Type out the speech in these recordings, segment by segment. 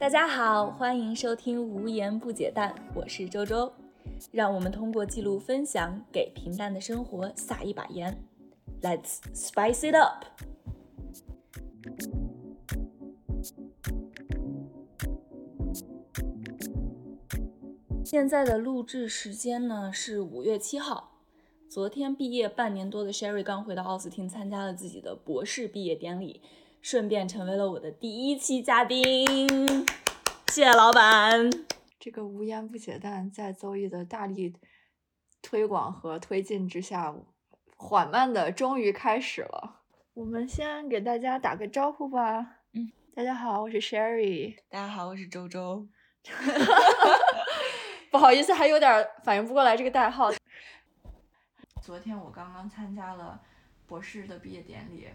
大家好，欢迎收听《无言不解淡》，我是周周。让我们通过记录分享，给平淡的生活撒一把盐。Let's spice it up！现在的录制时间呢是五月七号。昨天毕业半年多的 Sherry 刚回到奥斯汀，参加了自己的博士毕业典礼，顺便成为了我的第一期嘉宾。谢谢老板。这个无言不解弹在邹毅的大力推广和推进之下，缓慢的终于开始了。我们先给大家打个招呼吧。嗯，大家好，我是 Sherry。大家好，我是周周。不好意思，还有点反应不过来这个代号。昨天我刚刚参加了博士的毕业典礼，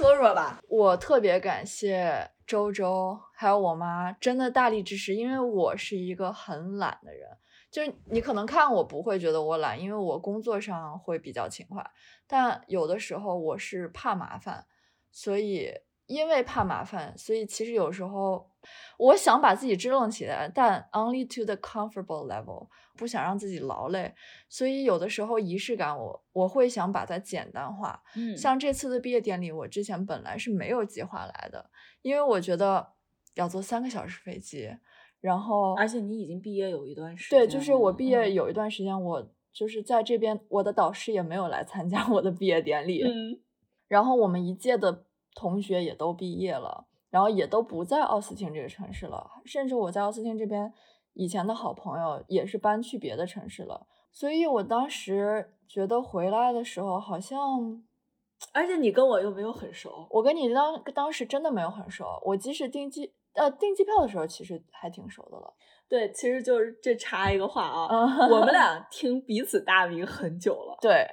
说说吧。我特别感谢周周还有我妈，真的大力支持，因为我是一个很懒的人。就是你可能看我不会觉得我懒，因为我工作上会比较勤快，但有的时候我是怕麻烦，所以因为怕麻烦，所以其实有时候我想把自己支棱起来，但 only to the comfortable level，不想让自己劳累，所以有的时候仪式感我我会想把它简单化。嗯。像这次的毕业典礼，我之前本来是没有计划来的，因为我觉得要坐三个小时飞机，然后而且你已经毕业有一段时间，对，就是我毕业嗯。有一段时间，我就是在这边，我的导师也没有来参加我的毕业典礼，嗯。然后我们一届的同学也都毕业了，然后也都不在奥斯汀这个城市了，甚至我在奥斯汀这边以前的好朋友也是搬去别的城市了，所以我当时觉得回来的时候好像。而且你跟我又没有很熟，我跟你当当时真的没有很熟，我即使订机呃订机票的时候，其实还挺熟的了。对，其实就是这插一个话啊，嗯我们 俩听彼此大名很久了，对，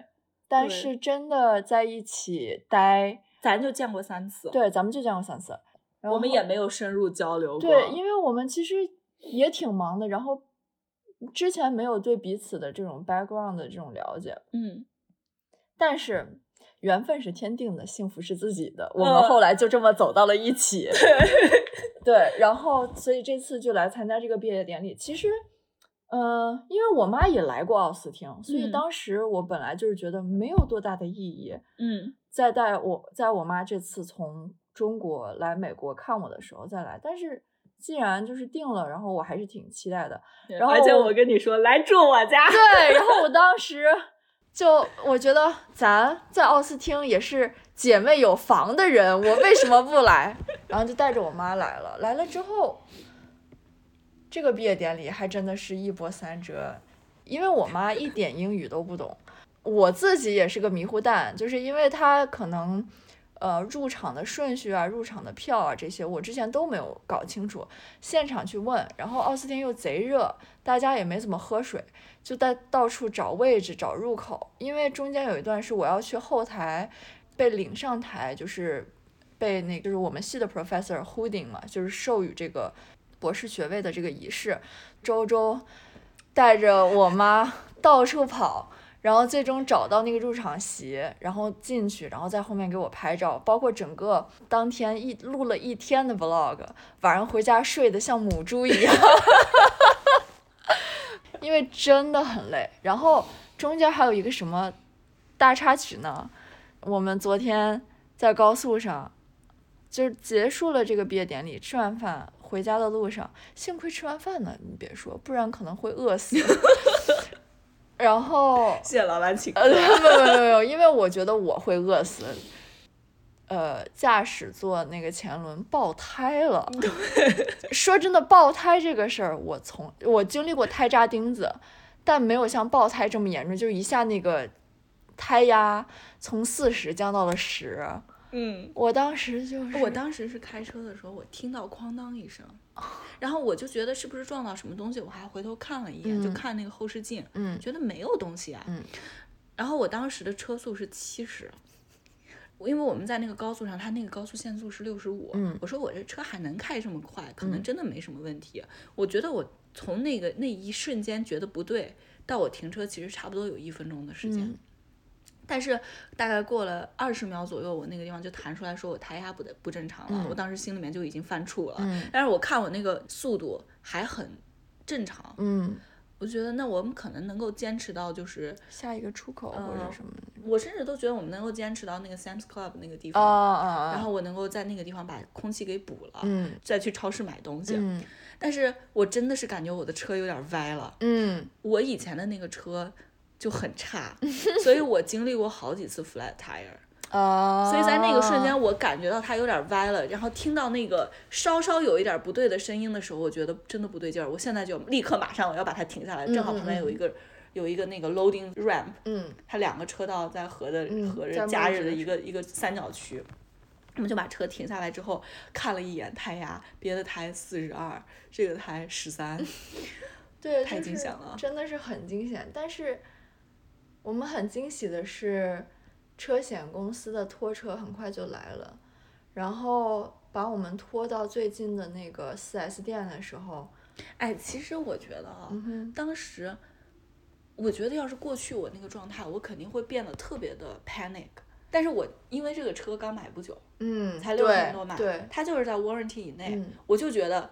但是真的在一起待，咱就见过三次，，对，咱们就见过三次，然后我们也没有深入交流过，对，因为我们其实也挺忙的，然后之前没有对彼此的这种 background 的这种了解，嗯，但是缘分是天定的，幸福是自己的，我们嗯后来就这么走到了一起。对，然后所以这次就来参加这个毕业典礼。其实，嗯、因为我妈也来过奥斯汀，所以嗯当时我本来就是觉得没有多大的意义。嗯再带我在我妈这次从中国来美国看我的时候再来，但是既然就是定了，然后我还是挺期待的。然后而且我跟你说，来住我家，对，然后我当 时就我觉得咱在奥斯汀也是姐妹有房的人，我为什么不来？然后就带着我妈来了。来了之后，这个毕业典礼还真的是一波三折，因为我妈一点英语都不懂，我自己也是个迷糊蛋，就是因为她可能。呃，入场的顺序啊，入场的票啊，这些我之前都没有搞清楚，现场去问，然后奥斯汀又贼热，大家也没怎么喝水，就在到处找位置、找入口，因为中间有一段是我要去后台被领上台，就是被那就是我们系的 professor holding 嘛，就是授予这个博士学位的这个仪式。周周带着我妈 到处跑，然后最终找到那个入场席，然后进去，然后在后面给我拍照，包括整个当天一录了一天的 vlog，晚上回家睡得像母猪一样。因为真的很累。然后中间还有一个什么大插曲呢？我们昨天在高速上，就是结束了这个毕业典礼，吃完饭回家的路上，幸亏吃完饭呢，你别说，不然可能会饿死。然后谢谢老板请客呃，没有没有没有因为我觉得我会饿死。呃，驾驶座那个前轮爆胎了。说真的，爆胎这个事儿，我从我经历过胎扎钉子，但没有像爆胎这么严重，就是一下那个胎压从四十降到了十。嗯，我当时就是，我当时是开车的时候，我听到哐当一声，然后我就觉得是不是撞到什么东西，我还回头看了一眼，就嗯看那个后视镜，嗯觉得没有东西啊。嗯然后我当时的车速是七十，因为我们在那个高速上，它那个高速限速是六十五。嗯我说我这车还能开这么快，可能嗯真的没什么问题。我觉得我从那个那一瞬间觉得不对，到我停车其实差不多有一分钟的时间。嗯但是大概过了二十秒左右，我那个地方就弹出来说我胎压不得不正常了，我当时心里面就已经犯怵了。嗯但是我看我那个速度还很正常，嗯，我觉得那我们可能能够坚持到就是，下一个出口或者嗯什么的。我甚至都觉得我们能够坚持到那个 Sam's Club 那个地啊方！然后我能够在那个地方把空气给补了，嗯再去超市买东西。嗯但是我真的是感觉我的车有点歪了，嗯我以前的那个车就很差，所以我经历过好几次 flat tire。啊，所以在那个瞬间，我感觉到它有点歪了，然后听到那个稍稍有一点不对的声音的时候，我觉得真的不对劲儿。我现在就立刻马上我要把它停下来，正好旁边有一个有一个那个 loading ramp，嗯它两个车道在合的嗯合着加的的一个一个三角区。我们就把车停下来之后，看了一眼胎压，别的胎四十二，这个胎十三。对，太惊险了真的是很惊险。但是我们很惊喜的是，车险公司的拖车很快就来了，然后把我们拖到最近的那个 4S 店的时候，哎，其实我觉得啊，嗯，当时我觉得要是过去我那个状态，我肯定会变得特别的 panic。但是我因为这个车刚买不久，嗯，才六千多买，对，它就是在 warranty 以内，嗯我就觉得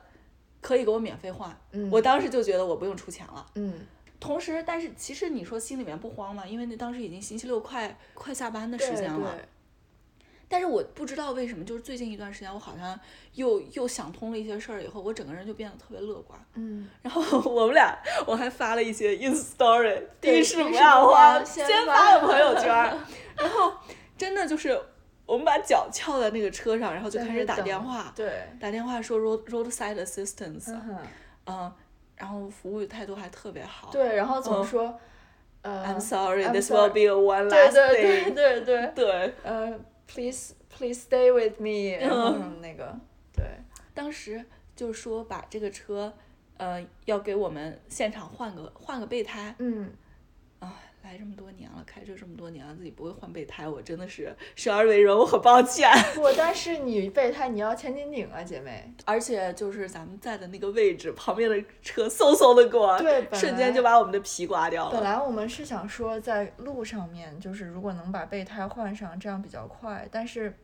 可以给我免费换。嗯，我当时就觉得我不用出钱了。嗯同时，但是其实你说心里面不慌嘛，因为那当时已经星期六快快下班的时间了。对但是我不知道为什么，就是最近一段时间，我好像又又想通了一些事儿以后，我整个人就变得特别乐观。嗯，然后我们俩，我还发了一些 ins story，对地势不要慌，先先发发了朋友圈。然后真的就是我们把脚翘在那个车上，然后就开始打电话，对，打电话说 road roadside assistance，嗯，然后服务态度还特别好。对，然后总嗯说，呃，I'm sorry, this will be a one last 对对 thing。对对，对，呃，please please stay with me，然后什么那个，对，当时就说把这个车，呃，要给我们现场换个换个备胎。嗯。啊，来这么多年了，开车这么多年了，自己不会换备胎，我真的是生而为人，我很抱歉。不，但是你备胎你要千斤顶啊，姐妹。而且就是咱们在的那个位置，旁边的车嗖嗖的过，对瞬间就把我们的皮刮掉了。本来我们是想说在路上面，就是如果能把备胎换上，这样比较快。但是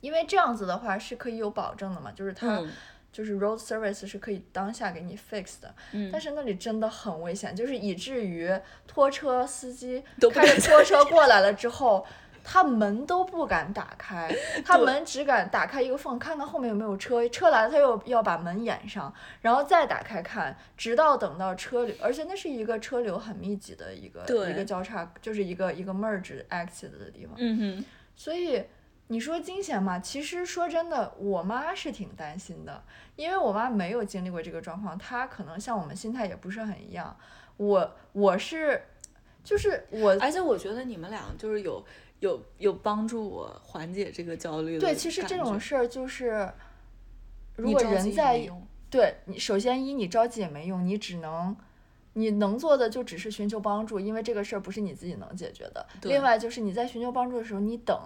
因为这样子的话是可以有保证的嘛，就是它、嗯就是 road service 是可以当下给你 fix 的。嗯但是那里真的很危险，就是以至于拖车司机都开着拖车过来了之后。他门都不敢打开，他门只敢打开一个缝，看看后面有没有车。车来了，他又要把门掩上，然后再打开看，直到等到车流，而且那是一个车流很密集的一个一个交叉，就是一个一个 merge exit 的地方。嗯哼，所以你说惊险嘛？其实说真的，我妈是挺担心的，因为我妈没有经历过这个状况，她可能像我们心态也不是很一样。我我是，就是我而且我觉得你们俩就是有有有帮助我缓解这个焦虑的对，其实这种事儿就是，如果人在对你，首先一你着急也没用，你只能。你能做的就只是寻求帮助，因为这个事儿不是你自己能解决的。另外就是你在寻求帮助的时候，你等，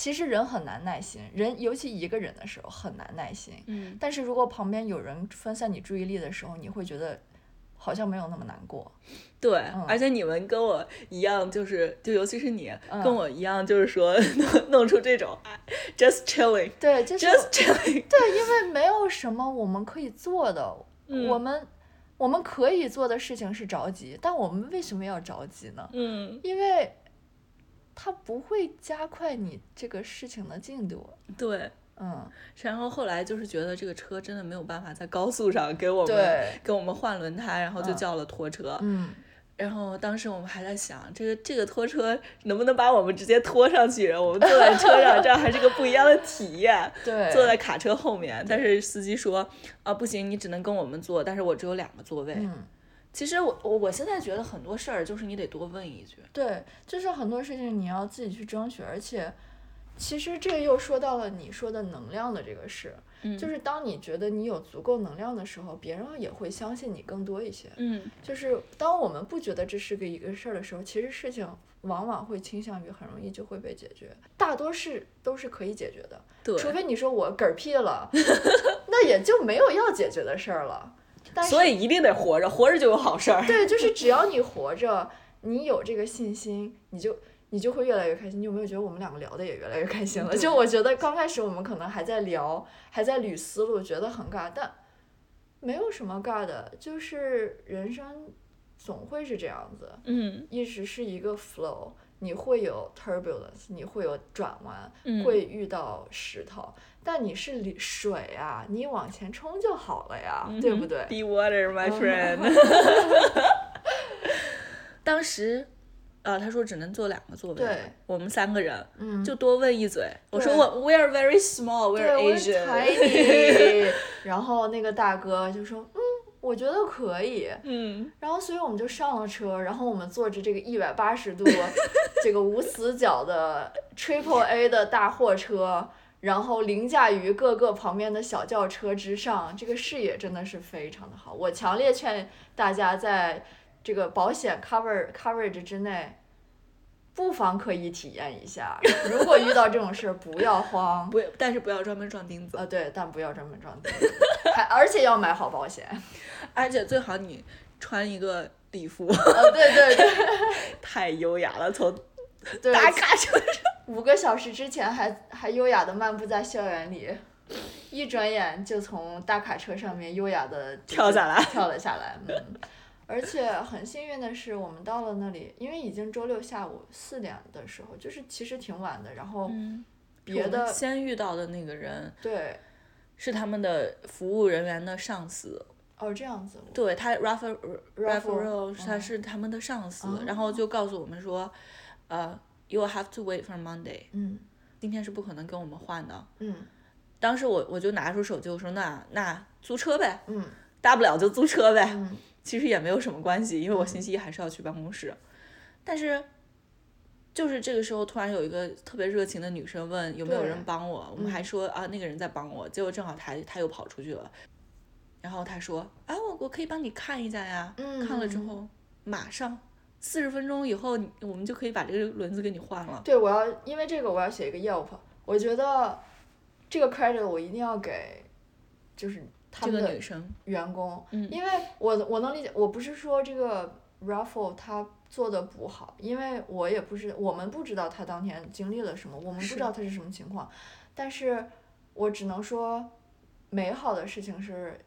其实人很难耐心，人尤其一个人的时候很难耐心。嗯，但是如果旁边有人分散你注意力的时候，你会觉得好像没有那么难过。对，嗯而且你们跟我一样，就是就尤其是你、嗯跟我一样，就是说 弄弄出这种哎 just chilling。对，就是 Just chilling，对，因为没有什么我们可以做的，嗯我们我们可以做的事情是着急，但我们为什么要着急呢？嗯，因为它不会加快你这个事情的进度。对。嗯，然后后来就是觉得这个车真的没有办法在高速上给我们对给我们换轮胎，然后就嗯叫了拖车。嗯，然后当时我们还在想，这个这个拖车能不能把我们直接拖上去，我们坐在车上，这样还是个不一样的体验。对，坐在卡车后面，但是司机说啊不行，你只能跟我们坐，但是我只有两个座位。嗯。其实我我我现在觉得很多事儿就是你得多问一句。对，就是很多事情你要自己去争取，而且，其实这又说到了你说的能量的这个事，嗯就是当你觉得你有足够能量的时候，别人也会相信你更多一些。嗯，就是当我们不觉得这是个一个事儿的时候，其实事情往往会倾向于很容易就会被解决，大多是都是可以解决的，对，除非你说我嗝屁了，那也就没有要解决的事儿了。但所以一定得活着，活着就有好事儿。对，就是只要你活着，你有这个信心，你就你就会越来越开心。你有没有觉得我们两个聊的也越来越开心了？就我觉得刚开始我们可能还在聊，还在捋思路，觉得很尬，但没有什么尬的，就是人生总会是这样子，嗯一直是一个 flow。你会有 turbulence，你会有转弯，嗯会遇到石头，但你是里水啊，你往前冲就好了呀，对不对？？Be water, my 嗯 friend。当时，啊，他说只能坐两个座位，对，我们三个人，嗯，就多问一嘴。我说我 we are very small, we，are Asian。tiny，然后那个大哥就说，嗯，我觉得可以。嗯，然后，所以我们就上了车，然后我们坐着这个一百八十度 这个无死角的 Triple A 的大货车，然后凌驾于各个旁边的小轿车之上，这个视野真的是非常的好。我强烈劝大家在这个保险 cover coverage 之内。不妨可以体验一下，如果遇到这种事儿，不要慌。不，但是不要专门撞钉子，啊，对，但不要专门撞钉子，还而且要买好保险。而且最好你穿一个礼服，啊，对对对 太优雅了，从对，大卡车上。五个小时之前还还优雅的漫步在校园里，一转眼就从大卡车上面优雅的跳下来。跳了下来。嗯，而且很幸运的是，我们到了那里，因为已经周六下午四点的时候，就是其实挺晚的。然后嗯，别的、先遇到的那个人对，是他们的服务人员的上司，哦这样子，对他 Rafa Rafa- Rafa 他嗯是他们的上司，哦。然后就告诉我们说，呃，you will have to wait for Monday，嗯。今天是不可能跟我们换的。嗯。当时我我就拿出手机，我说那那租车呗，嗯。大不了就租车呗，嗯。其实也没有什么关系，因为我星期一还是要去办公室。但是，就是这个时候突然有一个特别热情的女生问有没有人帮我，我们还说啊那个人在帮我，结果正好他他又跑出去了，然后他说啊我我可以帮你看一下呀，嗯。看了之后马上四十分钟以后我们就可以把这个轮子给你换了。对，我要因为这个我要写一个 Yelp，我觉得这个 credit 我一定要给，就是他们的女生，员工，嗯因为我我能理解，我不是说这个 Raffle 他做的不好，因为我也不是我们不知道他当天经历了什么，我们不知道他是什么情况，但是我只能说，美好的事情是。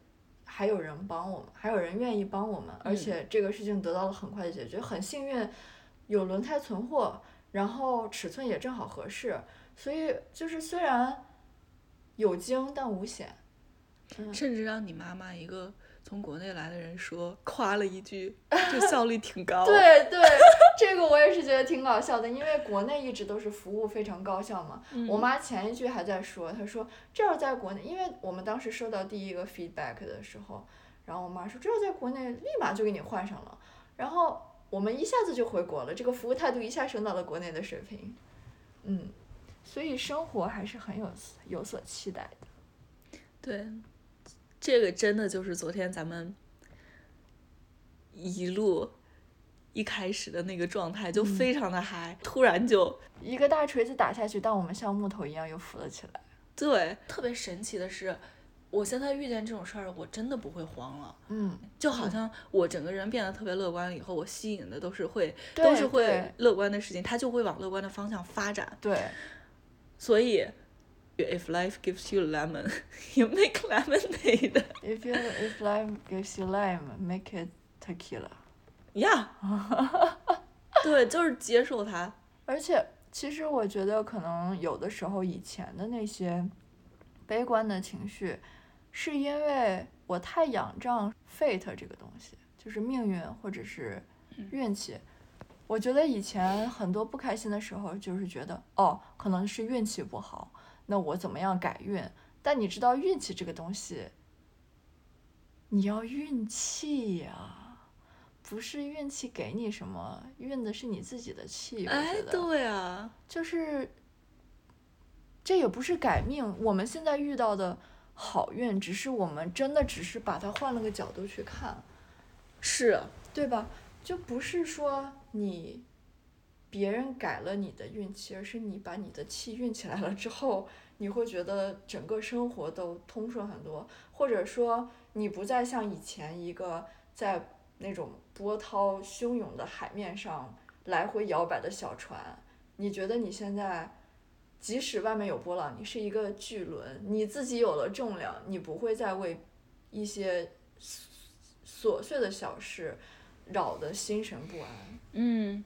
还有人帮我们，还有人愿意帮我们，而嗯且这个事情得到了很快的解决，很幸运，有轮胎存货，然后尺寸也正好合适，所以就是虽然有惊但无险。甚至让你妈妈一个从国内来的人说夸了一句，这效率挺高。对 对，这个我也是觉得挺搞笑的，因为国内一直都是服务非常高效嘛。嗯我妈前一句还在说，她说这要在国内，因为我们当时收到第一个 feedback 的时候，然后我妈说这要在国内立马就给你换上了，然后我们一下子就回国了，这个服务态度一下升到了国内的水平。嗯，所以生活还是很有有所期待的。对，这个真的就是昨天咱们一路一开始的那个状态，就非常的嗨，突然就一个大锤子打下去，但我们像木头一样又浮了起来。对，特别神奇的是，我现在遇见这种事儿，我真的不会慌了。嗯，就好像我整个人变得特别乐观了以后，我吸引的都是会都是会乐观的事情，它就会往乐观的方向发展。对。所以，if life gives you lemon, you make lemonade. If you if life gives you lime, make it tequila. 呀、对，就是接受它。而且，其实我觉得可能有的时候以前的那些悲观的情绪，是因为我太仰仗 fate 这个东西，就是命运或者是运气。我觉得以前很多不开心的时候，就是觉得哦，可能是运气不好，那我怎么样改运？但你知道运气这个东西，你要运气呀、不是运气给你什么，运的是你自己的气。我哎觉，得，对啊，就是这也不是改命，我们现在遇到的好运，只是我们真的只是把它换了个角度去看。是，对吧？就不是说你别人改了你的运气，而是你把你的气运起来了之后，你会觉得整个生活都通顺很多，或者说你不再像以前一个在那种波涛汹涌的海面上来回摇摆的小船，你觉得你现在，即使外面有波浪，你是一个巨轮，你自己有了重量，你不会再为一些琐碎的小事扰得心神不安。嗯，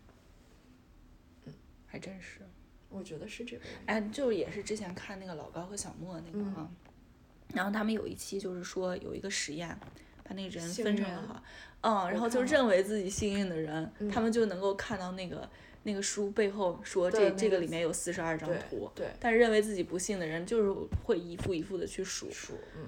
嗯还真是。我觉得是这个。哎，就是也是之前看那个老高和小莫那个嗯啊，然后他们有一期就是说有一个实验，把那个人分成了哈，嗯，然后就认为自己幸运的人，他嗯们就能够看到那个那个书背后说这这个个里面有四十二张图，对，但是认为自己不幸的人就是会一幅一幅的去数，数，嗯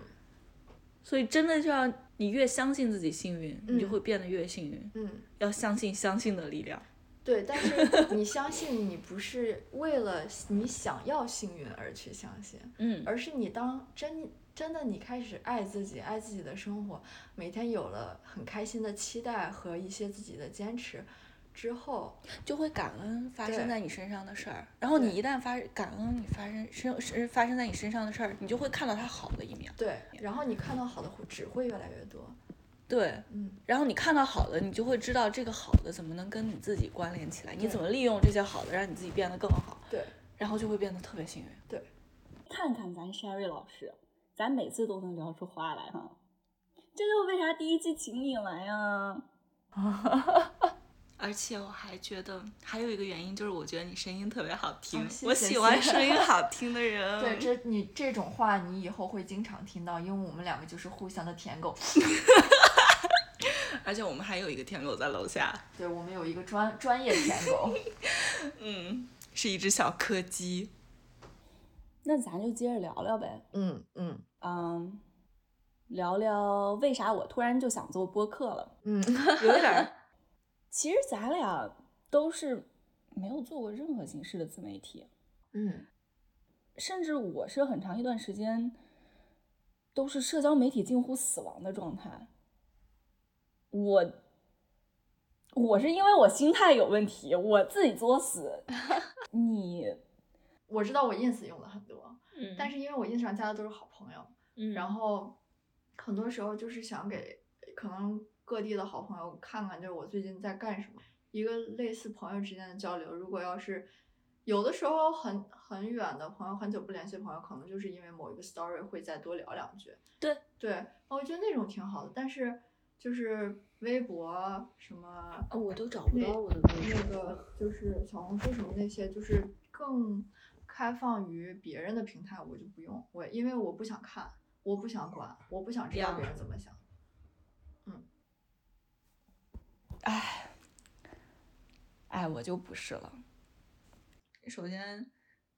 所以真的就要你越相信自己幸运，你就嗯会变得越幸运，嗯。要相信相信的力量。对，但是你相信你不是为了你想要幸运而去相信，嗯而是你当真真的你开始爱自己，爱自己的生活，每天有了很开心的期待和一些自己的坚持之后，就会感恩发生在你身上的事儿，然后你一旦发感恩你发生身是发生在你身上的事儿，你就会看到它好的一面。对，然后你看到好的会只会越来越多，对，嗯，然后你看到好的，你就会知道这个好的怎么能跟你自己关联起来，你怎么利用这些好的让你自己变得更好，对，然后就会变得特别幸运。对，看看咱 Sherry 老师，咱每次都能聊出话来哈，这就是为啥第一季请你来呀。而且我还觉得还有一个原因，就是我觉得你声音特别好听，哦谢 我喜欢谢声音好听的 人。对，这你这种话你以后会经常听到，因为我们两个就是互相的舔狗，而且我们还有一个舔狗在楼下，对我们有一个专专业舔狗，嗯，是一只小柯基。那咱就接着聊聊呗，嗯嗯嗯，聊聊为啥我突然就想做播客了，嗯，有一点儿。其实咱俩都是没有做过任何形式的自媒体，嗯甚至我是很长一段时间都是社交媒体近乎死亡的状态。我我是因为我心态有问题，我自己作死。你，我知道我 ins 用了很多，嗯但是因为我 ins 上加的都是好朋友，嗯然后很多时候就是想给可能各地的好朋友看看，就是我最近在干什么，一个类似朋友之间的交流。如果要是有的时候很很远的朋友，很久不联系的朋友，可能就是因为某一个 story 会再多聊两句。对对，我觉得那种挺好的，但是就是微博什么哦，我都找不到我的那个就是小红书什么那些，就是更开放于别人的平台，我就不用我，因为我不想看，我不想管，我不想知道别人怎么想。嗯哎，哎，我就不是了。首先，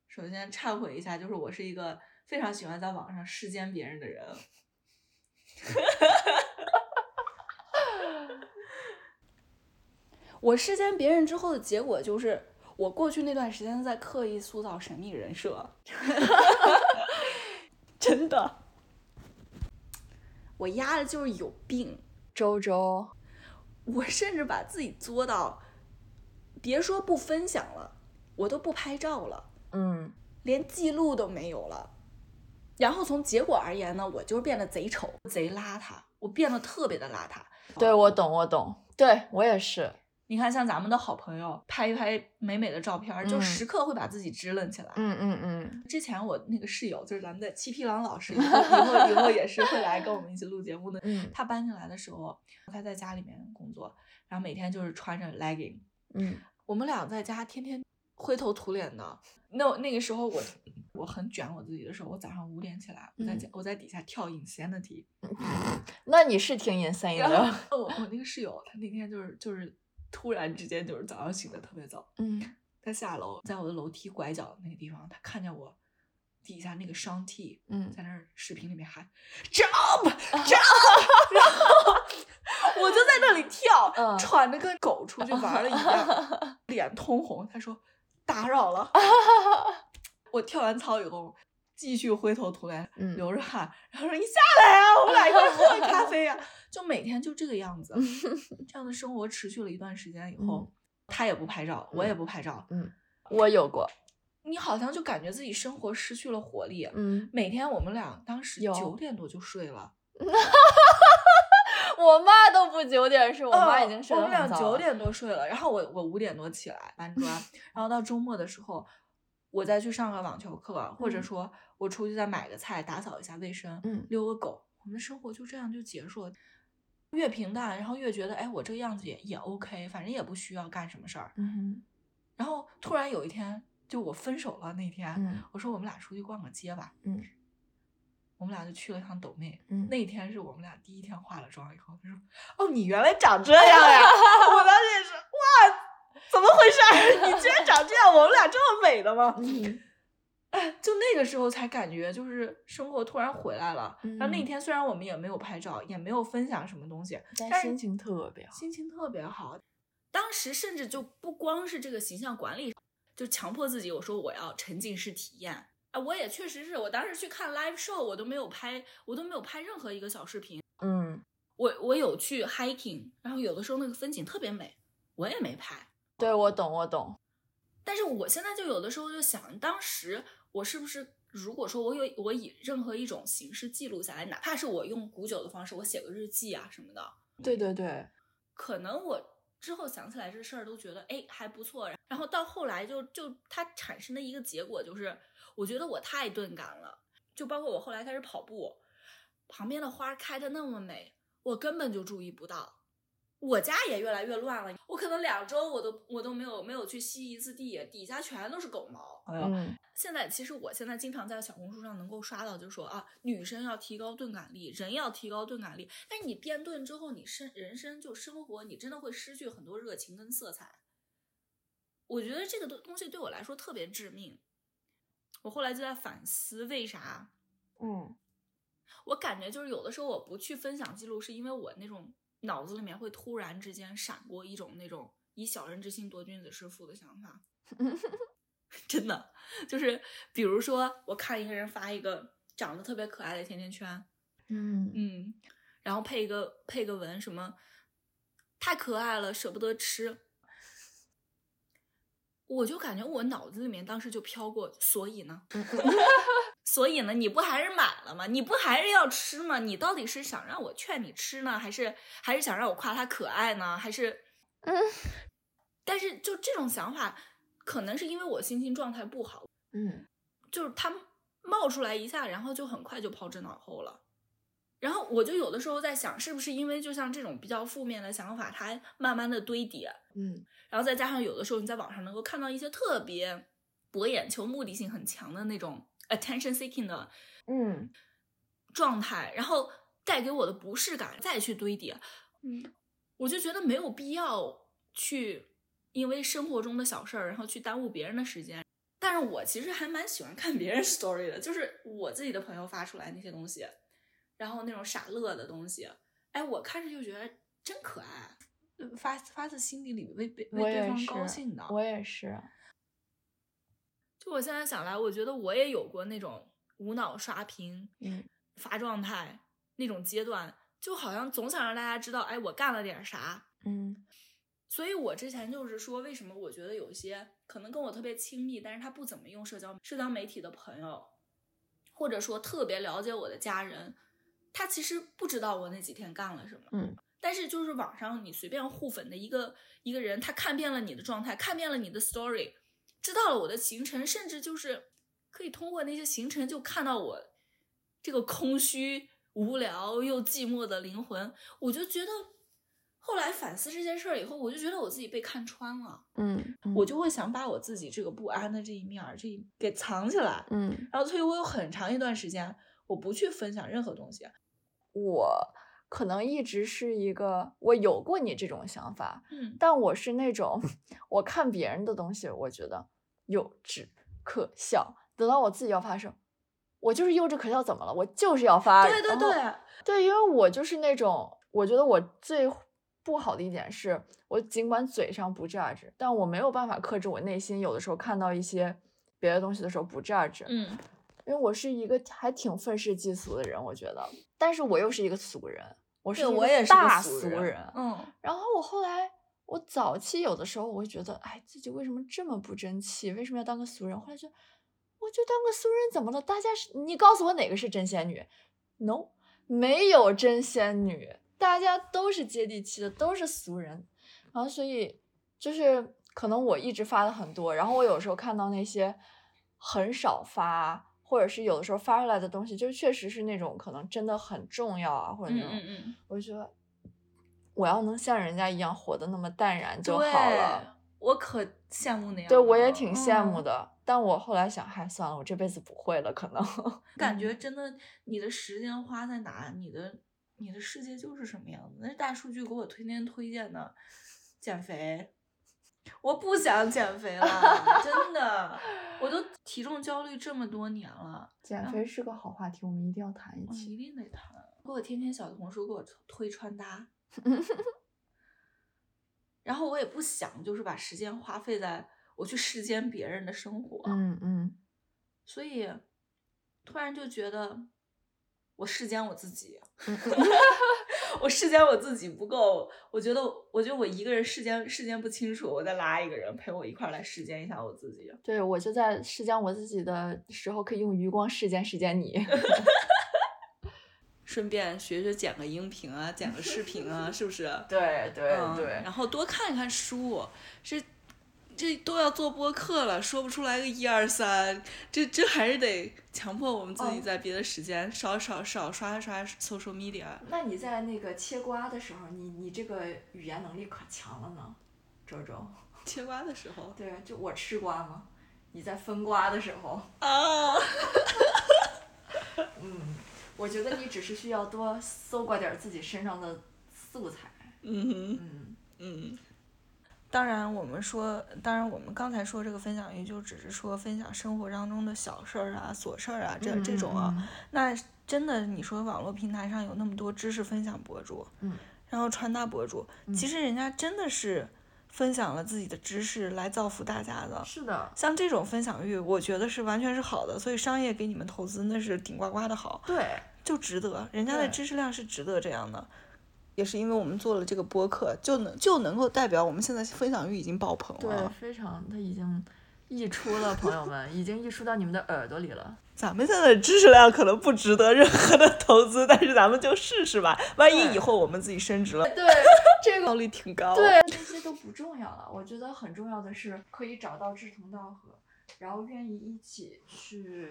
首先忏悔一下，就是我是一个非常喜欢在网上视奸别人的人。我视奸别人之后的结果就是，我过去那段时间在刻意塑造神秘人设，真的，我压的就是有病。周周，我甚至把自己作到，别说不分享了，我都不拍照了，嗯连记录都没有了。然后从结果而言呢，我就是变得贼丑、贼邋遢，我变得特别的邋遢。对我懂，我懂，对我也是。你看，像咱们的好朋友拍一拍美美的照片儿，就嗯时刻会把自己支棱起来。嗯嗯嗯之前我那个室友就是咱们的七匹狼老师，以后以后也是会来跟我们一起录节目的。嗯他搬进来的时候，他在家里面工作，然后每天就是穿着 legging，嗯我们俩在家天天灰头土脸的。那那个时候我我很卷我自己的时候，我早上五点起来，我在家、我在底下跳 Insanity，那你是挺 insane 然的。我我那个室友他那天就是就是突然之间就是早上醒的特别早，嗯。他下楼在我的楼梯拐角那个地方，他看见我底下那个商 T 嗯在那儿视频里面喊 jump jump，然后我就在那里跳，嗯。喘的跟狗出去玩了一样，脸通红。他说打扰了，我跳完操以后继续灰头土脸，嗯流着汗，然后说你下来啊，我们俩一块儿喝咖啡呀、就每天就这个样子，这样的生活持续了一段时间以后，他也不拍照，我也不拍照，嗯，我有过。你好像就感觉自己生活失去了活力。嗯每天我们俩当时九点多就睡了，我妈都不九点睡，我妈已经睡哦我们。俩九点多睡了，然后我我五点多起来搬砖，然后到周末的时候，我再去上个网球课，或者嗯说我出去再买个菜，打扫一下卫生，嗯遛个狗，我们的生活就这样就结束了。越平淡，然后越觉得，哎，我这个样子也也 OK，反正也不需要干什么事儿。嗯然后突然有一天，就我分手了那天，嗯我说我们俩出去逛个街吧，嗯我们俩就去了趟抖妹。嗯，那天是我们俩第一天化了妆以后，他说：“哦，你原来长这样呀！”我当时也是，哇，怎么回事儿？你居然长这样，我们俩这么美的吗？嗯哎，就那个时候才感觉，就是生活突然回来了。然后那嗯天虽然我们也没有拍照，也没有分享什么东西，但心情特别好。心情特别好。当时甚至就不光是这个形象管理，就强迫自己，我说我要沉浸式体验。啊，我也确实是我当时去看 live show，我都没有拍，我都没有拍任何一个小视频。嗯，我我有去 hiking，然后有的时候那个风景特别美，我也没拍。对，我懂，我懂。但是我现在就有的时候就想，当时我是不是如果说我有我以任何一种形式记录下来，哪怕是我用古酒的方式，我写个日记啊什么的，对对对，可能我之后想起来这事儿都觉得哎还不错，然后到后来就就它产生的一个结果就是，我觉得我太钝感了，就包括我后来开始跑步，旁边的花开的那么美，我根本就注意不到。我家也越来越乱了，我可能两周我都我都没有没有去吸一次地，底下全都是狗毛。哎呦，嗯现在其实我现在经常在小红书上能够刷到，就是说啊，女生要提高钝感力，人要提高钝感力。但是你变钝之后，你生人生就生活，你真的会失去很多热情跟色彩。我觉得这个东东西对我来说特别致命。我后来就在反思，为啥？嗯我感觉就是有的时候我不去分享记录，是因为我那种脑子里面会突然之间闪过一种那种以小人之心夺君子之腹的想法。真的，就是比如说，我看一个人发一个长得特别可爱的甜甜圈，嗯嗯，然后配一个配个文什么，太可爱了，舍不得吃。我就感觉我脑子里面当时就飘过，所以呢，所以呢，你不还是买了吗？你不还是要吃吗？你到底是想让我劝你吃呢，还是还是想让我夸它可爱呢？还是，嗯，但是就这种想法，可能是因为我心情状态不好，嗯就是它冒出来一下，然后就很快就抛之脑后了。然后我就有的时候在想，是不是因为就像这种比较负面的想法，它慢慢的堆叠，嗯然后再加上有的时候你在网上能够看到一些特别博眼球、目的性很强的那种 attention seeking 的嗯状态，然后带给我的不适感再去堆叠，嗯我就觉得没有必要去因为生活中的小事儿，然后去耽误别人的时间。但是我其实还蛮喜欢看别人 story 的，就是我自己的朋友发出来那些东西，然后那种傻乐的东西，哎，我看着就觉得真可爱，发发自心底里为为为对方高兴的。我也是。就我现在想来，我觉得我也有过那种无脑刷屏、嗯发状态那种阶段，就好像总想让大家知道，哎，我干了点啥。嗯所以我之前就是说，为什么我觉得有些可能跟我特别亲密，但是他不怎么用社交社交媒体的朋友，或者说特别了解我的家人，他其实不知道我那几天干了什么。嗯，但是就是网上你随便互粉的一个一个人，他看遍了你的状态，看遍了你的 story，知道了我的行程，甚至就是可以通过那些行程就看到我这个空虚、无聊又寂寞的灵魂，我就觉得。后来反思这件事儿以后，我就觉得我自己被看穿了，嗯，我就会想把我自己这个不安的这一面儿，这一给藏起来。嗯，然后，所以我有很长一段时间，我不去分享任何东西。我可能一直是一个，我有过你这种想法，嗯，但我是那种，我看别人的东西，我觉得幼稚可笑，等到我自己要发声，我就是幼稚可笑，怎么了？我就是要发。对对对，对，因为我就是那种，我觉得我最不好的一点是，我尽管嘴上不 judge，但我没有办法克制我内心有的时候看到一些别的东西的时候不 judge，嗯因为我是一个还挺愤世嫉俗的人，我觉得，但是我又是一个俗人，我是大俗俗人嗯然后我后来，我早期有的时候我会觉得，哎，自己为什么这么不争气？为什么要当个俗人？后来就，我就当个俗人怎么了？大家是你告诉我哪个是真仙女？No，没有真仙女，大家都是接地气的，都是俗人。然后所以就是可能我一直发的很多，然后我有时候看到那些很少发，或者是有的时候发出来的东西，就是确实是那种可能真的很重要啊，或者嗯那种，嗯嗯，我就觉得我要能像人家一样活得那么淡然就好了。，我可羡慕那样。对，我也挺羡慕嗯。的。但我后来想，嗨，算了，我这辈子不会了，可能。感觉真的，你的时间花在哪，你的你的世界就是什么样子。那是大数据给我推荐推荐的，减肥，我不想减肥了，真的，我都 体重焦虑这么多年了，减肥是个好话题，我们一定要谈一我期。一定得谈。给我天天小红书给我推穿搭，然后我也不想就是把时间花费在我去世间别人的生活，嗯嗯，所以突然就觉得我世间我自己，我世间我自己不够，我觉得我觉得我一个人世间世间不清楚，我再拉一个人陪我一块儿来世间一下我自己。对，我就在世间我自己的时候，可以用余光世间世间你。顺便学学剪个音频啊，剪个视频啊，是不是？对对嗯然后多看一看书，这这都要做播客了，说不出来个一二三，这这还是得强迫我们自己哦在别的时间少少少刷刷 social media。那你在那个切瓜的时候，你你这个语言能力可强了呢，周周。切瓜的时候对，就我吃瓜嘛，你在分瓜的时候，啊，嗯，我觉得你只是需要多搜刮点儿自己身上的素材。嗯哼。嗯嗯，当然，我们说，当然，我们刚才说这个分享欲，就只是说分享生活当中的小事儿啊、琐事儿啊，这这种啊。嗯那真的，你说网络平台上有那么多知识分享博主，嗯，然后穿搭博主，其实人家真的是分享了自己的知识来造福大家的。是的，像这种分享欲，我觉得是完全是好的，所以商业给你们投资那是顶呱呱的好。对，就值得，人家的知识量是值得这样的。也是因为我们做了这个播客，就能就能够代表我们现在分享欲已经爆棚了对，非常，它已经溢出了，朋友们，已经溢出到你们的耳朵里了。咱们现在的知识量可能不值得任何的投资，但是咱们就试试吧，万一以后我们自己升职了，对，这个效率挺高。对，这些都不重要了。我觉得很重要的是可以找到志同道合，然后愿意一起去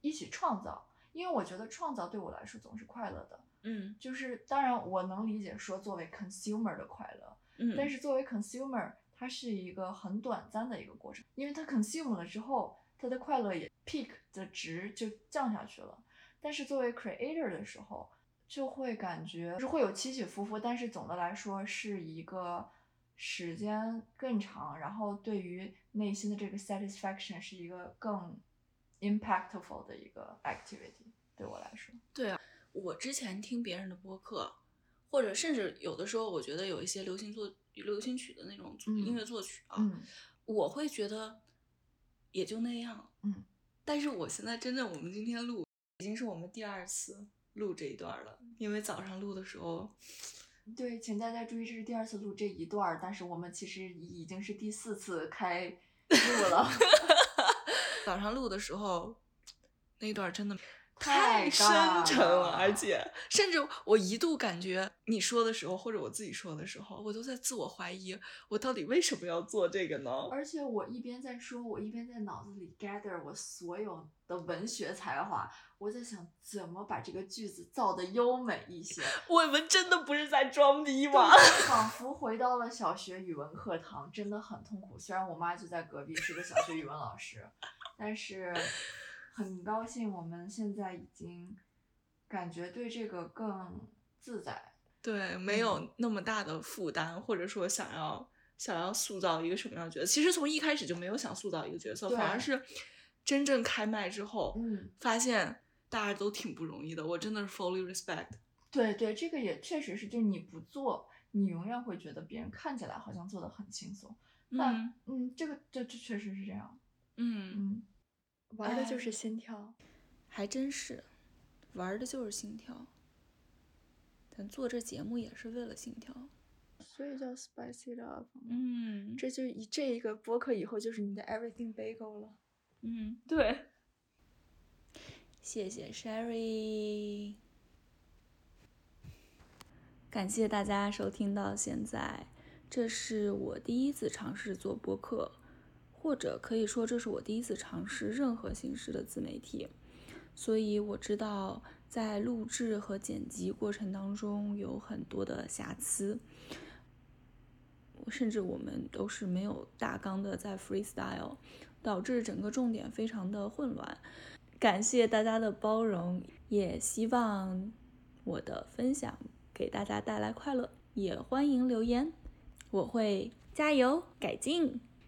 一起创造。因为我觉得创造对我来说总是快乐的。嗯就是当然我能理解说作为 consumer 的快乐，嗯，但是作为 consumer，它是一个很短暂的一个过程，因为它 consume 了之后，它的快乐也 peak 的值就降下去了。但是作为 creator 的时候，就会感觉就是会有起起伏伏，但是总的来说是一个时间更长，然后对于内心的这个 satisfaction 是一个更 impactful 的一个 activity，对我来说。对啊我之前听别人的播客，或者甚至有的时候，我觉得有一些流行作流行曲的那种音乐作曲啊，嗯我会觉得也就那样。嗯，但是我现在真正我们今天录已经是我们第二次录这一段了，因为早上录的时候，对，请大家注意，这是第二次录这一段儿，但是我们其实已经是第四次开录了。早上录的时候 那段真的太深沉了，了而且甚至我一度感觉你说的时候，或者我自己说的时候，我都在自我怀疑，我到底为什么要做这个呢？而且我一边在说，我一边在脑子里 gather 我所有的文学才华，我在想怎么把这个句子造的优美一些，我们真的不是在装逼吗？仿佛回到了小学语文课堂，真的很痛苦。虽然我妈就在隔壁，是个小学语文老师，但是很高兴我们现在已经感觉对这个更自在。对，没有那么大的负担，或者说想要想要塑造一个什么样的角色。其实从一开始就没有想塑造一个角色，反而是真正开麦之后，嗯，发现大家都挺不容易的。我真的是 fully respect。对对，这个也确实是，就是你不做，你永远会觉得别人看起来好像做的很轻松。但嗯嗯，这个这这确实是这样。嗯，嗯，玩的就哎是心跳。还真是，玩的就是心跳。咱做这节目也是为了心跳。所以叫 spicy love。嗯这就以这一个播客以后就是你的 everything bagel 了。嗯，对。谢谢 Sherry。感谢大家收听到现在，这是我第一次尝试做播客，或者可以说这是我第一次尝试任何形式的自媒体，所以我知道在录制和剪辑过程当中有很多的瑕疵，甚至我们都是没有大纲的在 freestyle，导致整个重点非常的混乱。感谢大家的包容，也希望我的分享给大家带来快乐，也欢迎留言，我会加油改进，